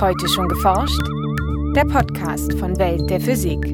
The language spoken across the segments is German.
Heute schon geforscht? Der Podcast von Welt der Physik.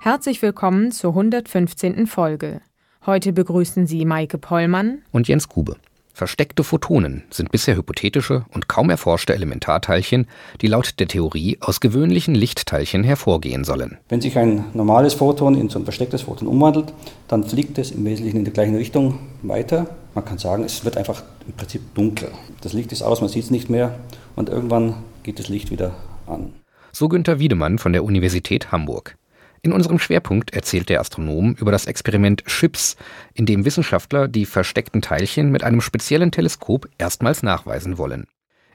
Herzlich willkommen zur 115. Folge. Heute begrüßen Sie Maike Pollmann und Jens Kube. Versteckte Photonen sind bisher hypothetische und kaum erforschte Elementarteilchen, die laut der Theorie aus gewöhnlichen Lichtteilchen hervorgehen sollen. Wenn sich ein normales Photon in so ein verstecktes Photon umwandelt, dann fliegt es im Wesentlichen in der gleichen Richtung weiter. Man kann sagen, es wird einfach im Prinzip dunkler. Das Licht ist aus, man sieht es nicht mehr und irgendwann geht das Licht wieder an. So Günther Wiedemann von der Universität Hamburg. In unserem Schwerpunkt erzählt der Astronom über das Experiment CHIPS, in dem Wissenschaftler die versteckten Teilchen mit einem speziellen Teleskop erstmals nachweisen wollen.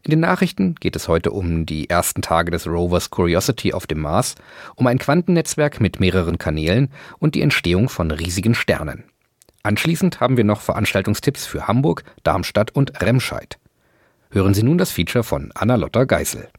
In den Nachrichten geht es heute um die ersten Tage des Rovers Curiosity auf dem Mars, um ein Quantennetzwerk mit mehreren Kanälen und die Entstehung von riesigen Sternen. Anschließend haben wir noch Veranstaltungstipps für Hamburg, Darmstadt und Remscheid. Hören Sie nun das Feature von Anna-Lotta Geißel.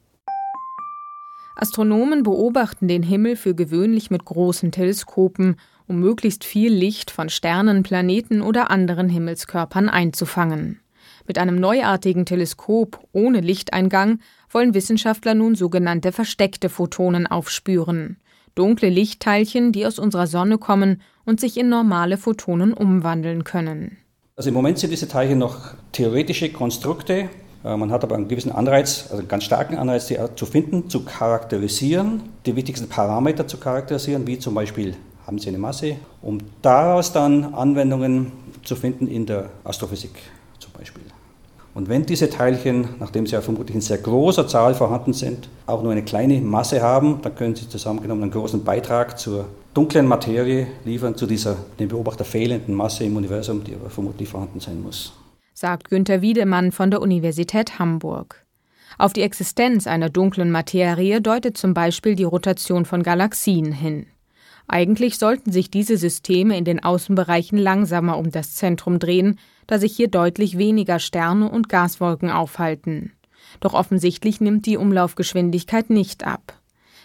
Astronomen beobachten den Himmel für gewöhnlich mit großen Teleskopen, um möglichst viel Licht von Sternen, Planeten oder anderen Himmelskörpern einzufangen. Mit einem neuartigen Teleskop ohne Lichteingang wollen Wissenschaftler nun sogenannte versteckte Photonen aufspüren. Dunkle Lichtteilchen, die aus unserer Sonne kommen und sich in normale Photonen umwandeln können. Also im Moment sind diese Teilchen noch theoretische Konstrukte, man hat aber einen gewissen Anreiz, also einen ganz starken Anreiz, die zu finden, zu charakterisieren, die wichtigsten Parameter zu charakterisieren, wie zum Beispiel haben sie eine Masse, um daraus dann Anwendungen zu finden in der Astrophysik zum Beispiel. Und wenn diese Teilchen, nachdem sie ja vermutlich in sehr großer Zahl vorhanden sind, auch nur eine kleine Masse haben, dann können sie zusammengenommen einen großen Beitrag zur dunklen Materie liefern, zu dieser dem Beobachter fehlenden Masse im Universum, die aber vermutlich vorhanden sein muss sagt Günter Wiedemann von der Universität Hamburg. Auf die Existenz einer dunklen Materie deutet zum Beispiel die Rotation von Galaxien hin. Eigentlich sollten sich diese Systeme in den Außenbereichen langsamer um das Zentrum drehen, da sich hier deutlich weniger Sterne und Gaswolken aufhalten. Doch offensichtlich nimmt die Umlaufgeschwindigkeit nicht ab.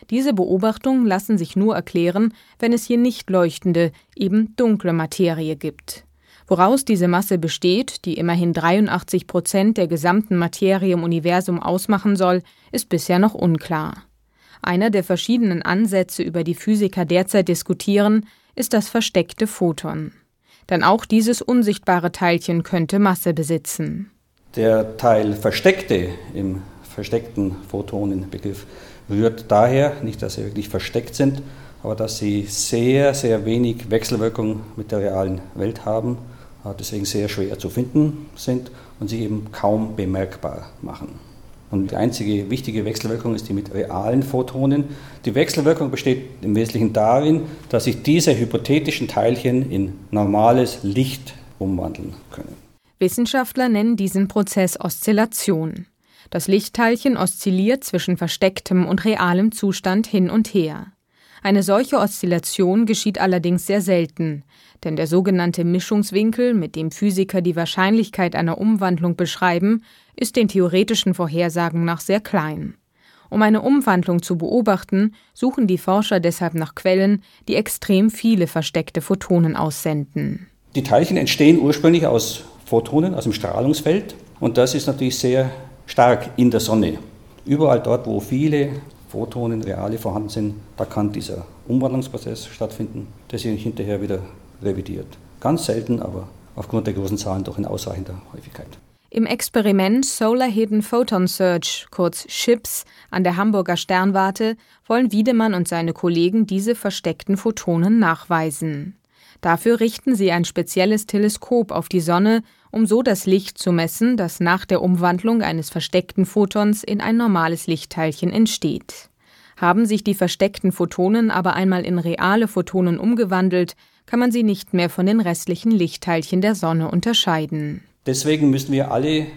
Diese Beobachtungen lassen sich nur erklären, wenn es hier nicht leuchtende, eben dunkle Materie gibt. Woraus diese Masse besteht, die immerhin 83 Prozent der gesamten Materie im Universum ausmachen soll, ist bisher noch unklar. Einer der verschiedenen Ansätze, über die Physiker derzeit diskutieren, ist das versteckte Photon. Denn auch dieses unsichtbare Teilchen könnte Masse besitzen. Der Teil versteckte im versteckten Photonenbegriff rührt daher, nicht dass sie wirklich versteckt sind, aber dass sie sehr, sehr wenig Wechselwirkung mit der realen Welt haben deswegen sehr schwer zu finden sind und sich eben kaum bemerkbar machen. Und die einzige wichtige Wechselwirkung ist die mit realen Photonen. Die Wechselwirkung besteht im Wesentlichen darin, dass sich diese hypothetischen Teilchen in normales Licht umwandeln können. Wissenschaftler nennen diesen Prozess Oszillation. Das Lichtteilchen oszilliert zwischen verstecktem und realem Zustand hin und her. Eine solche Oszillation geschieht allerdings sehr selten, denn der sogenannte Mischungswinkel, mit dem Physiker die Wahrscheinlichkeit einer Umwandlung beschreiben, ist den theoretischen Vorhersagen nach sehr klein. Um eine Umwandlung zu beobachten, suchen die Forscher deshalb nach Quellen, die extrem viele versteckte Photonen aussenden. Die Teilchen entstehen ursprünglich aus Photonen, aus dem Strahlungsfeld, und das ist natürlich sehr stark in der Sonne. Überall dort, wo viele Photonen, reale vorhanden sind, da kann dieser Umwandlungsprozess stattfinden, der sich hinterher wieder revidiert. Ganz selten, aber aufgrund der großen Zahlen doch in ausreichender Häufigkeit. Im Experiment Solar Hidden Photon Search, kurz CHIPS, an der Hamburger Sternwarte wollen Wiedemann und seine Kollegen diese versteckten Photonen nachweisen. Dafür richten sie ein spezielles Teleskop auf die Sonne, um so das Licht zu messen, das nach der Umwandlung eines versteckten Photons in ein normales Lichtteilchen entsteht. Haben sich die versteckten Photonen aber einmal in reale Photonen umgewandelt, kann man sie nicht mehr von den restlichen Lichtteilchen der Sonne unterscheiden. Deswegen müssen wir alle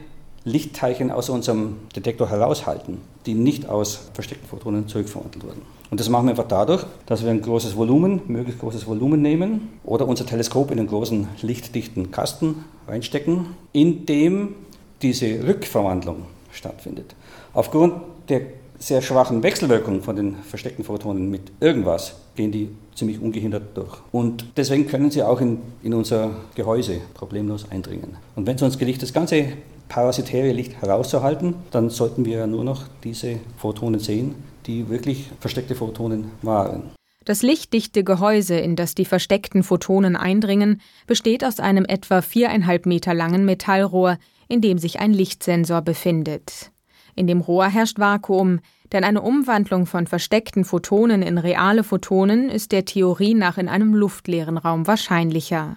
Lichtteilchen aus unserem Detektor heraushalten, die nicht aus versteckten Photonen zurückverwandelt wurden. Und das machen wir einfach dadurch, dass wir ein großes Volumen, möglichst großes Volumen nehmen oder unser Teleskop in einen großen lichtdichten Kasten reinstecken, in dem diese Rückverwandlung stattfindet. Aufgrund der sehr schwachen Wechselwirkung von den versteckten Photonen mit irgendwas gehen die ziemlich ungehindert durch. Und deswegen können sie auch in, in unser Gehäuse problemlos eindringen. Und wenn es uns gelingt, das Ganze parasitäre Licht herauszuhalten, dann sollten wir ja nur noch diese Photonen sehen, die wirklich versteckte Photonen waren. Das lichtdichte Gehäuse, in das die versteckten Photonen eindringen, besteht aus einem etwa viereinhalb Meter langen Metallrohr, in dem sich ein Lichtsensor befindet. In dem Rohr herrscht Vakuum, denn eine Umwandlung von versteckten Photonen in reale Photonen ist der Theorie nach in einem luftleeren Raum wahrscheinlicher.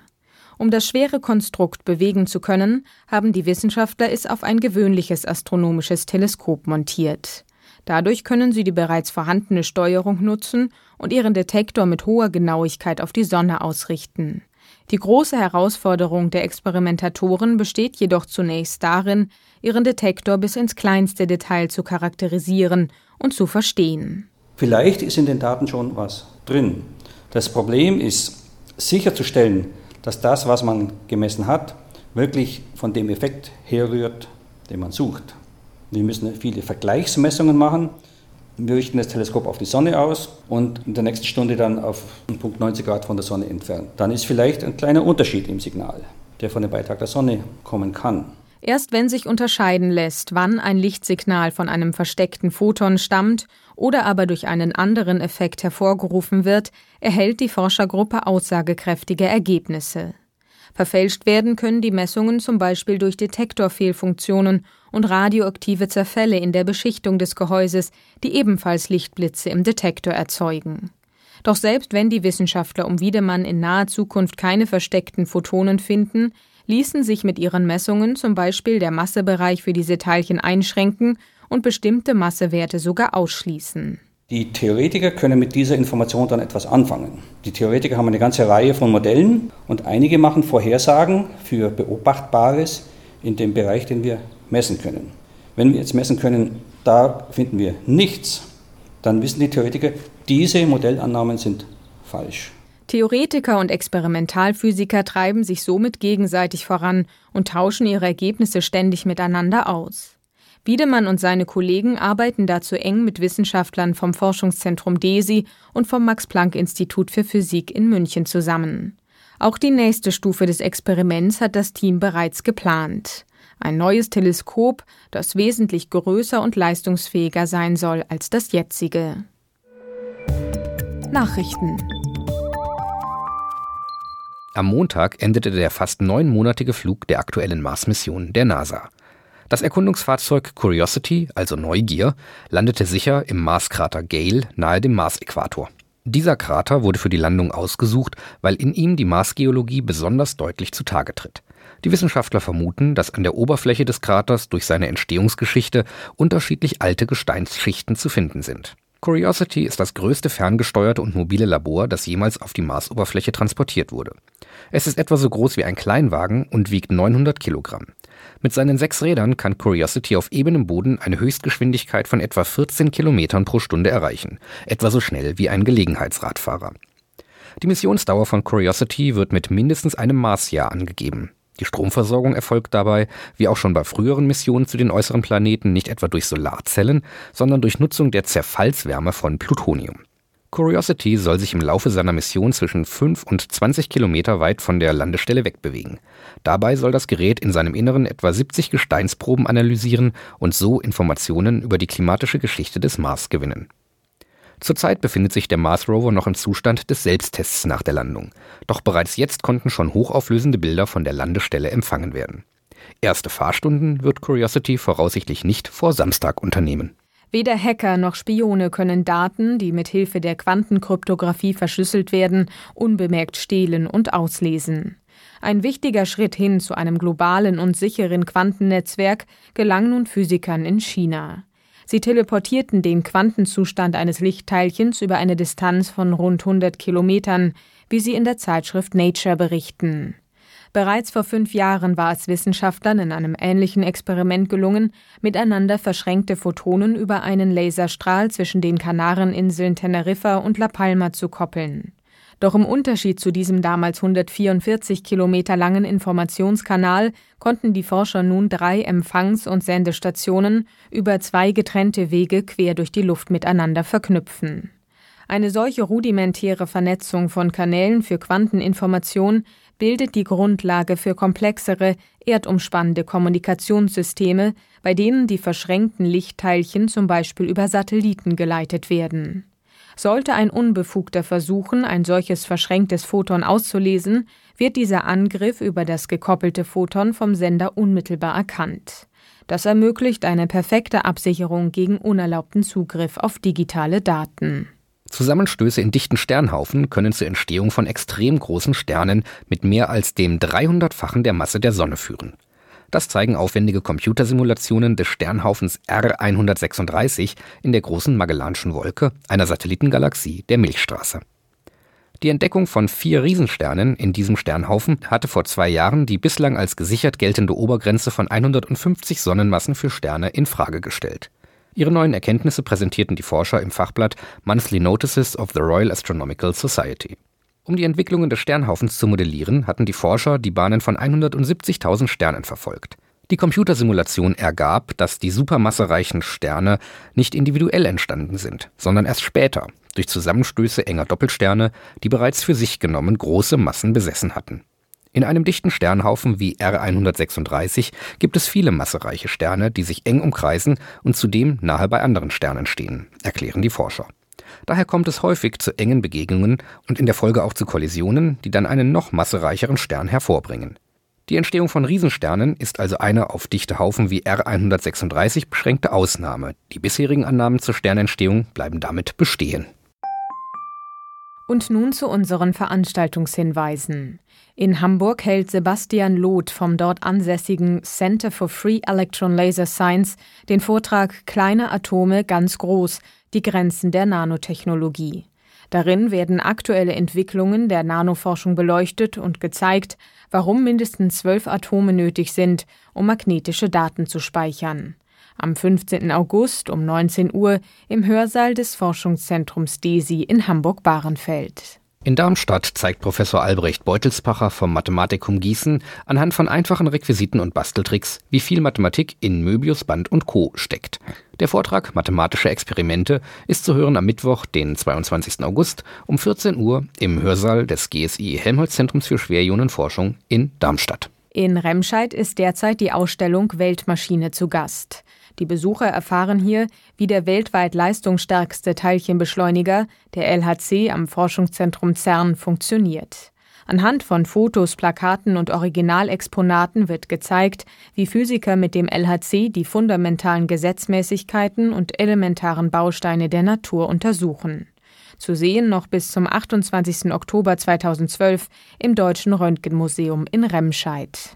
Um das schwere Konstrukt bewegen zu können, haben die Wissenschaftler es auf ein gewöhnliches astronomisches Teleskop montiert. Dadurch können sie die bereits vorhandene Steuerung nutzen und ihren Detektor mit hoher Genauigkeit auf die Sonne ausrichten. Die große Herausforderung der Experimentatoren besteht jedoch zunächst darin, ihren Detektor bis ins kleinste Detail zu charakterisieren und zu verstehen. Vielleicht ist in den Daten schon was drin. Das Problem ist sicherzustellen, dass das, was man gemessen hat, wirklich von dem Effekt herrührt, den man sucht. Wir müssen viele Vergleichsmessungen machen. Wir richten das Teleskop auf die Sonne aus und in der nächsten Stunde dann auf einen Punkt 90 Grad von der Sonne entfernt. Dann ist vielleicht ein kleiner Unterschied im Signal, der von dem Beitrag der Sonne kommen kann. Erst wenn sich unterscheiden lässt, wann ein Lichtsignal von einem versteckten Photon stammt oder aber durch einen anderen Effekt hervorgerufen wird, erhält die Forschergruppe aussagekräftige Ergebnisse. Verfälscht werden können die Messungen zum Beispiel durch Detektorfehlfunktionen und radioaktive Zerfälle in der Beschichtung des Gehäuses, die ebenfalls Lichtblitze im Detektor erzeugen. Doch selbst wenn die Wissenschaftler um Wiedemann in naher Zukunft keine versteckten Photonen finden, ließen sich mit ihren Messungen zum Beispiel der Massebereich für diese Teilchen einschränken und bestimmte Massewerte sogar ausschließen. Die Theoretiker können mit dieser Information dann etwas anfangen. Die Theoretiker haben eine ganze Reihe von Modellen und einige machen Vorhersagen für Beobachtbares in dem Bereich, den wir messen können. Wenn wir jetzt messen können, da finden wir nichts, dann wissen die Theoretiker, diese Modellannahmen sind falsch. Theoretiker und Experimentalphysiker treiben sich somit gegenseitig voran und tauschen ihre Ergebnisse ständig miteinander aus. Wiedemann und seine Kollegen arbeiten dazu eng mit Wissenschaftlern vom Forschungszentrum DESI und vom Max-Planck-Institut für Physik in München zusammen. Auch die nächste Stufe des Experiments hat das Team bereits geplant. Ein neues Teleskop, das wesentlich größer und leistungsfähiger sein soll als das jetzige. Nachrichten am Montag endete der fast neunmonatige Flug der aktuellen Mars-Mission der NASA. Das Erkundungsfahrzeug Curiosity, also Neugier, landete sicher im Marskrater Gale nahe dem Marsäquator. Dieser Krater wurde für die Landung ausgesucht, weil in ihm die Marsgeologie besonders deutlich zutage tritt. Die Wissenschaftler vermuten, dass an der Oberfläche des Kraters durch seine Entstehungsgeschichte unterschiedlich alte Gesteinsschichten zu finden sind. Curiosity ist das größte ferngesteuerte und mobile Labor, das jemals auf die Marsoberfläche transportiert wurde. Es ist etwa so groß wie ein Kleinwagen und wiegt 900 Kilogramm. Mit seinen sechs Rädern kann Curiosity auf ebenem Boden eine Höchstgeschwindigkeit von etwa 14 Kilometern pro Stunde erreichen, etwa so schnell wie ein Gelegenheitsradfahrer. Die Missionsdauer von Curiosity wird mit mindestens einem Marsjahr angegeben. Die Stromversorgung erfolgt dabei, wie auch schon bei früheren Missionen zu den äußeren Planeten, nicht etwa durch Solarzellen, sondern durch Nutzung der Zerfallswärme von Plutonium. Curiosity soll sich im Laufe seiner Mission zwischen 5 und 20 Kilometer weit von der Landestelle wegbewegen. Dabei soll das Gerät in seinem Inneren etwa 70 Gesteinsproben analysieren und so Informationen über die klimatische Geschichte des Mars gewinnen. Zurzeit befindet sich der Mars Rover noch im Zustand des Selbsttests nach der Landung. Doch bereits jetzt konnten schon hochauflösende Bilder von der Landestelle empfangen werden. Erste Fahrstunden wird Curiosity voraussichtlich nicht vor Samstag unternehmen. Weder Hacker noch Spione können Daten, die mit Hilfe der Quantenkryptographie verschlüsselt werden, unbemerkt stehlen und auslesen. Ein wichtiger Schritt hin zu einem globalen und sicheren Quantennetzwerk gelang nun Physikern in China. Sie teleportierten den Quantenzustand eines Lichtteilchens über eine Distanz von rund 100 Kilometern, wie sie in der Zeitschrift Nature berichten. Bereits vor fünf Jahren war es Wissenschaftlern in einem ähnlichen Experiment gelungen, miteinander verschränkte Photonen über einen Laserstrahl zwischen den Kanareninseln Teneriffa und La Palma zu koppeln. Doch im Unterschied zu diesem damals 144 Kilometer langen Informationskanal konnten die Forscher nun drei Empfangs- und Sendestationen über zwei getrennte Wege quer durch die Luft miteinander verknüpfen. Eine solche rudimentäre Vernetzung von Kanälen für Quanteninformation bildet die Grundlage für komplexere, erdumspannende Kommunikationssysteme, bei denen die verschränkten Lichtteilchen zum Beispiel über Satelliten geleitet werden. Sollte ein Unbefugter versuchen, ein solches verschränktes Photon auszulesen, wird dieser Angriff über das gekoppelte Photon vom Sender unmittelbar erkannt. Das ermöglicht eine perfekte Absicherung gegen unerlaubten Zugriff auf digitale Daten. Zusammenstöße in dichten Sternhaufen können zur Entstehung von extrem großen Sternen mit mehr als dem 300-fachen der Masse der Sonne führen. Das zeigen aufwendige Computersimulationen des Sternhaufens R136 in der großen Magellanschen Wolke, einer Satellitengalaxie der Milchstraße. Die Entdeckung von vier Riesensternen in diesem Sternhaufen hatte vor zwei Jahren die bislang als gesichert geltende Obergrenze von 150 Sonnenmassen für Sterne in Frage gestellt. Ihre neuen Erkenntnisse präsentierten die Forscher im Fachblatt Monthly Notices of the Royal Astronomical Society. Um die Entwicklungen des Sternhaufens zu modellieren, hatten die Forscher die Bahnen von 170.000 Sternen verfolgt. Die Computersimulation ergab, dass die supermassereichen Sterne nicht individuell entstanden sind, sondern erst später, durch Zusammenstöße enger Doppelsterne, die bereits für sich genommen große Massen besessen hatten. In einem dichten Sternhaufen wie R136 gibt es viele massereiche Sterne, die sich eng umkreisen und zudem nahe bei anderen Sternen stehen, erklären die Forscher. Daher kommt es häufig zu engen Begegnungen und in der Folge auch zu Kollisionen, die dann einen noch massereicheren Stern hervorbringen. Die Entstehung von Riesensternen ist also eine auf dichte Haufen wie R136 beschränkte Ausnahme. Die bisherigen Annahmen zur Sternentstehung bleiben damit bestehen. Und nun zu unseren Veranstaltungshinweisen. In Hamburg hält Sebastian Loth vom dort ansässigen Center for Free Electron Laser Science den Vortrag Kleine Atome ganz groß, die Grenzen der Nanotechnologie. Darin werden aktuelle Entwicklungen der Nanoforschung beleuchtet und gezeigt, warum mindestens zwölf Atome nötig sind, um magnetische Daten zu speichern am 15. August um 19 Uhr im Hörsaal des Forschungszentrums DESI in Hamburg-Bahrenfeld. In Darmstadt zeigt Professor Albrecht Beutelspacher vom Mathematikum Gießen anhand von einfachen Requisiten und Basteltricks, wie viel Mathematik in Möbius, Band und Co. steckt. Der Vortrag Mathematische Experimente ist zu hören am Mittwoch, den 22. August um 14 Uhr im Hörsaal des GSI Helmholtz Zentrums für Schwerionenforschung in Darmstadt. In Remscheid ist derzeit die Ausstellung Weltmaschine zu Gast. Die Besucher erfahren hier, wie der weltweit leistungsstärkste Teilchenbeschleuniger, der LHC am Forschungszentrum CERN, funktioniert. Anhand von Fotos, Plakaten und Originalexponaten wird gezeigt, wie Physiker mit dem LHC die fundamentalen Gesetzmäßigkeiten und elementaren Bausteine der Natur untersuchen. Zu sehen noch bis zum 28. Oktober 2012 im Deutschen Röntgenmuseum in Remscheid.